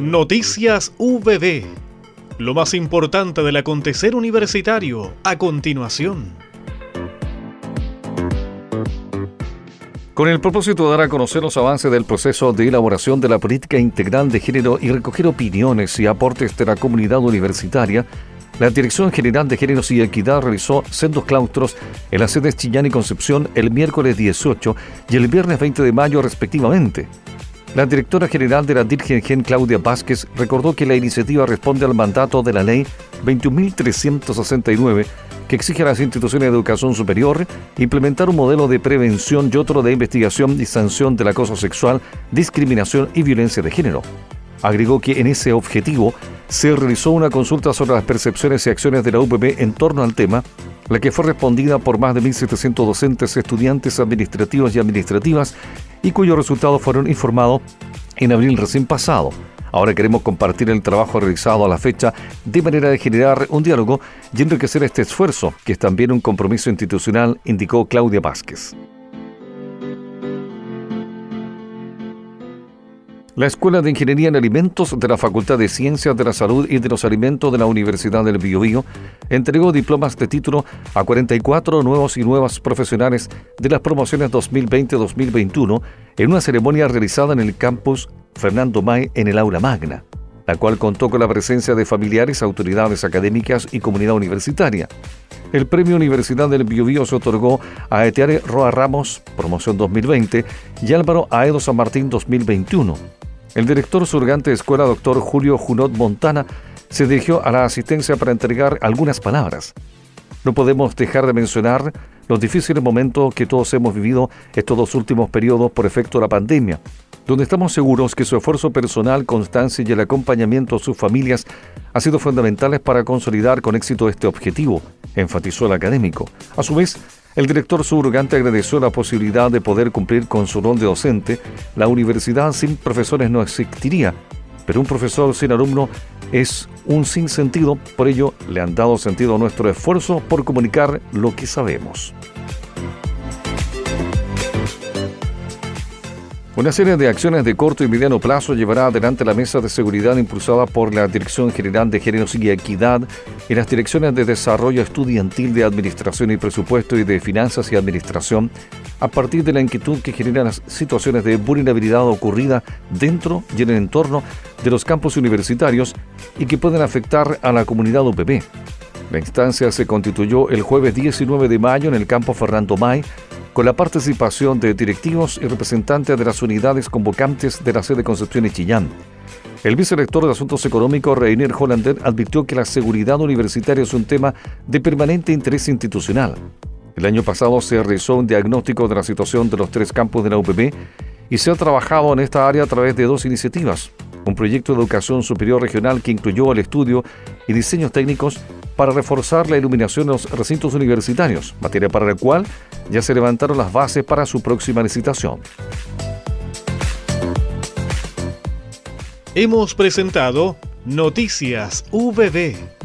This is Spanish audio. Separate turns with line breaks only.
Noticias VB. Lo más importante del acontecer universitario a continuación. Con el propósito de dar a conocer los avances del proceso de elaboración de la política integral de género y recoger opiniones y aportes de la comunidad universitaria, la Dirección General de Géneros y Equidad realizó sendos claustros en las sedes Chillán y Concepción el miércoles 18 y el viernes 20 de mayo respectivamente. La directora general de la Dirgen Claudia Vázquez recordó que la iniciativa responde al mandato de la ley 21.369 que exige a las instituciones de educación superior implementar un modelo de prevención y otro de investigación y sanción del acoso sexual, discriminación y violencia de género. Agregó que en ese objetivo se realizó una consulta sobre las percepciones y acciones de la UPB en torno al tema, la que fue respondida por más de 1.700 docentes, estudiantes administrativos y administrativas y cuyos resultados fueron informados en abril recién pasado. Ahora queremos compartir el trabajo realizado a la fecha de manera de generar un diálogo y enriquecer este esfuerzo, que es también un compromiso institucional, indicó Claudia Vázquez. La Escuela de Ingeniería en Alimentos de la Facultad de Ciencias de la Salud y de los Alimentos de la Universidad del Biobío entregó diplomas de título a 44 nuevos y nuevas profesionales de las promociones 2020-2021 en una ceremonia realizada en el campus Fernando May en el aula magna, la cual contó con la presencia de familiares, autoridades académicas y comunidad universitaria. El premio Universidad del Biobío se otorgó a Etiare Roa Ramos, promoción 2020, y Álvaro Aedo San Martín 2021. El director surgante de escuela, doctor Julio Junot Montana, se dirigió a la asistencia para entregar algunas palabras. No podemos dejar de mencionar los difíciles momentos que todos hemos vivido estos dos últimos periodos por efecto de la pandemia, donde estamos seguros que su esfuerzo personal, constancia y el acompañamiento a sus familias ha sido fundamentales para consolidar con éxito este objetivo, enfatizó el académico. A su vez, el director subrogante agradeció la posibilidad de poder cumplir con su rol de docente. La universidad sin profesores no existiría, pero un profesor sin alumno es un sinsentido, por ello le han dado sentido a nuestro esfuerzo por comunicar lo que sabemos. Una serie de acciones de corto y mediano plazo llevará adelante la mesa de seguridad impulsada por la Dirección General de Géneros y Equidad y las direcciones de desarrollo estudiantil de Administración y Presupuesto y de Finanzas y Administración a partir de la inquietud que generan las situaciones de vulnerabilidad ocurrida dentro y en el entorno de los campos universitarios y que pueden afectar a la comunidad UPB. La instancia se constituyó el jueves 19 de mayo en el campo Fernando May con la participación de directivos y representantes de las unidades convocantes de la sede Concepción y Chillán. El vicerector de Asuntos Económicos, Reinier Hollander, advirtió que la seguridad universitaria es un tema de permanente interés institucional. El año pasado se realizó un diagnóstico de la situación de los tres campos de la UPB y se ha trabajado en esta área a través de dos iniciativas. Un proyecto de educación superior regional que incluyó el estudio y diseños técnicos para reforzar la iluminación en los recintos universitarios, materia para la cual ya se levantaron las bases para su próxima licitación. Hemos presentado Noticias VB